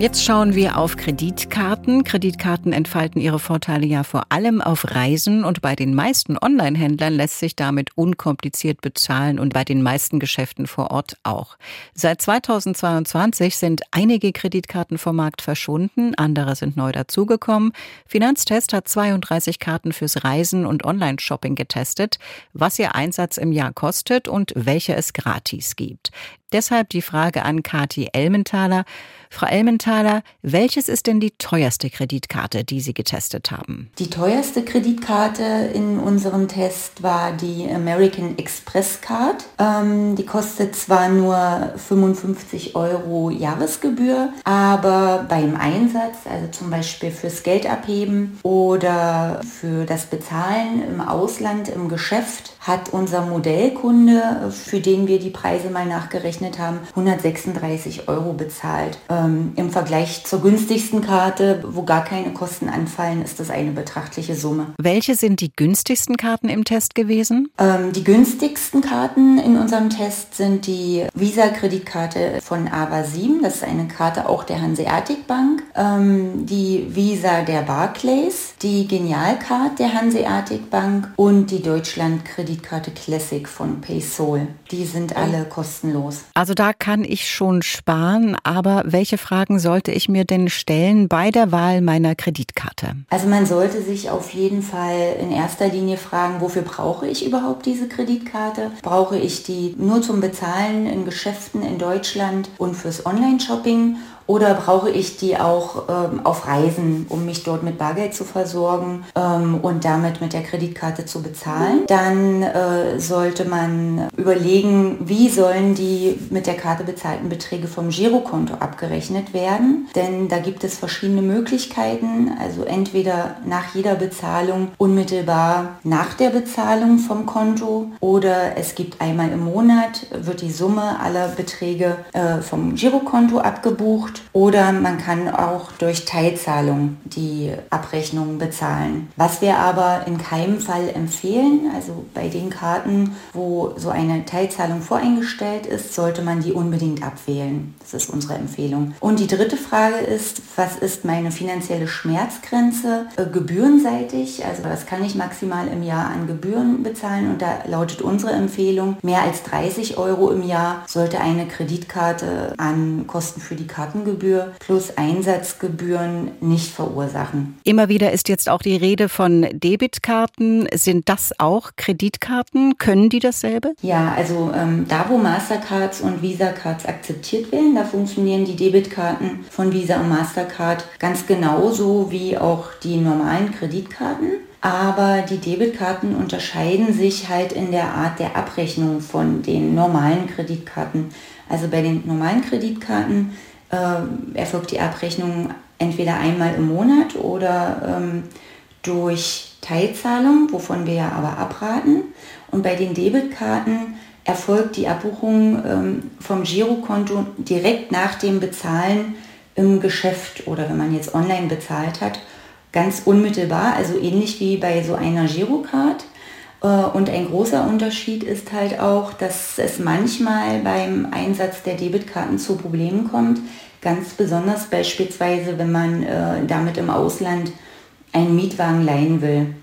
Jetzt schauen wir auf Kreditkarten. Kreditkarten entfalten ihre Vorteile ja vor allem auf Reisen und bei den meisten Online-Händlern lässt sich damit unkompliziert bezahlen und bei den meisten Geschäften vor Ort auch. Seit 2022 sind einige Kreditkarten vom Markt verschwunden, andere sind neu dazugekommen. Finanztest hat 32 Karten fürs Reisen und Online-Shopping getestet, was ihr Einsatz im Jahr kostet und welche es gratis gibt. Deshalb die Frage an Kati Elmenthaler. Frau Elmenthaler, welches ist denn die teuerste Kreditkarte, die Sie getestet haben? Die teuerste Kreditkarte in unserem Test war die American Express Card. Ähm, die kostet zwar nur 55 Euro Jahresgebühr, aber beim Einsatz, also zum Beispiel fürs Geld abheben oder für das Bezahlen im Ausland, im Geschäft, hat unser Modellkunde, für den wir die Preise mal nachgerechnet haben, 136 Euro bezahlt. Ähm, Im Vergleich zur günstigsten Karte, wo gar keine Kosten anfallen, ist das eine betrachtliche Summe. Welche sind die günstigsten Karten im Test gewesen? Ähm, die günstigsten Karten in unserem Test sind die Visa-Kreditkarte von AVA 7. Das ist eine Karte auch der Hanseatic Bank. Ähm, die Visa der Barclays, die Genialcard der Hanseatic Bank und die Deutschland-Kreditkarte Classic von PaySol. Die sind alle kostenlos. Also da kann ich schon sparen, aber welche Fragen sollte ich mir denn stellen bei der Wahl meiner Kreditkarte? Also man sollte sich auf jeden Fall in erster Linie fragen, wofür brauche ich überhaupt diese Kreditkarte? Brauche ich die nur zum Bezahlen in Geschäften in Deutschland und fürs Online-Shopping? Oder brauche ich die auch ähm, auf Reisen, um mich dort mit Bargeld zu versorgen ähm, und damit mit der Kreditkarte zu bezahlen? Dann äh, sollte man überlegen, wie sollen die mit der Karte bezahlten Beträge vom Girokonto abgerechnet werden. Denn da gibt es verschiedene Möglichkeiten. Also entweder nach jeder Bezahlung unmittelbar nach der Bezahlung vom Konto oder es gibt einmal im Monat, wird die Summe aller Beträge äh, vom Girokonto abgebucht oder man kann auch durch Teilzahlung die Abrechnungen bezahlen. Was wir aber in keinem Fall empfehlen, also bei den Karten, wo so eine Teilzahlung voreingestellt ist, sollte man die unbedingt abwählen. Das ist unsere Empfehlung. Und die dritte Frage ist, was ist meine finanzielle Schmerzgrenze äh, gebührenseitig? Also was kann ich maximal im Jahr an Gebühren bezahlen? Und da lautet unsere Empfehlung, mehr als 30 Euro im Jahr sollte eine Kreditkarte an Kosten für die Karten Kartengebühr plus Einsatzgebühren nicht verursachen. Immer wieder ist jetzt auch die Rede von Debitkarten. Sind das auch Kreditkarten? Können die dasselbe? Ja, also ähm, da wo Mastercards und Visa-Cards akzeptiert werden, da funktionieren die Debitkarten von Visa und Mastercard ganz genauso wie auch die normalen Kreditkarten. Aber die Debitkarten unterscheiden sich halt in der Art der Abrechnung von den normalen Kreditkarten. Also bei den normalen Kreditkarten äh, erfolgt die Abrechnung entweder einmal im Monat oder ähm, durch Teilzahlung, wovon wir ja aber abraten. Und bei den Debitkarten erfolgt die Abbuchung ähm, vom Girokonto direkt nach dem Bezahlen im Geschäft oder wenn man jetzt online bezahlt hat, ganz unmittelbar, also ähnlich wie bei so einer Girocard. Äh, und ein großer Unterschied ist halt auch, dass es manchmal beim Einsatz der Debitkarten zu Problemen kommt. Ganz besonders beispielsweise, wenn man äh, damit im Ausland einen Mietwagen leihen will.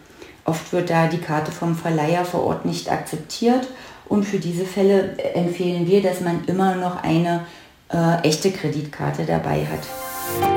Oft wird da die Karte vom Verleiher vor Ort nicht akzeptiert und für diese Fälle empfehlen wir, dass man immer noch eine äh, echte Kreditkarte dabei hat.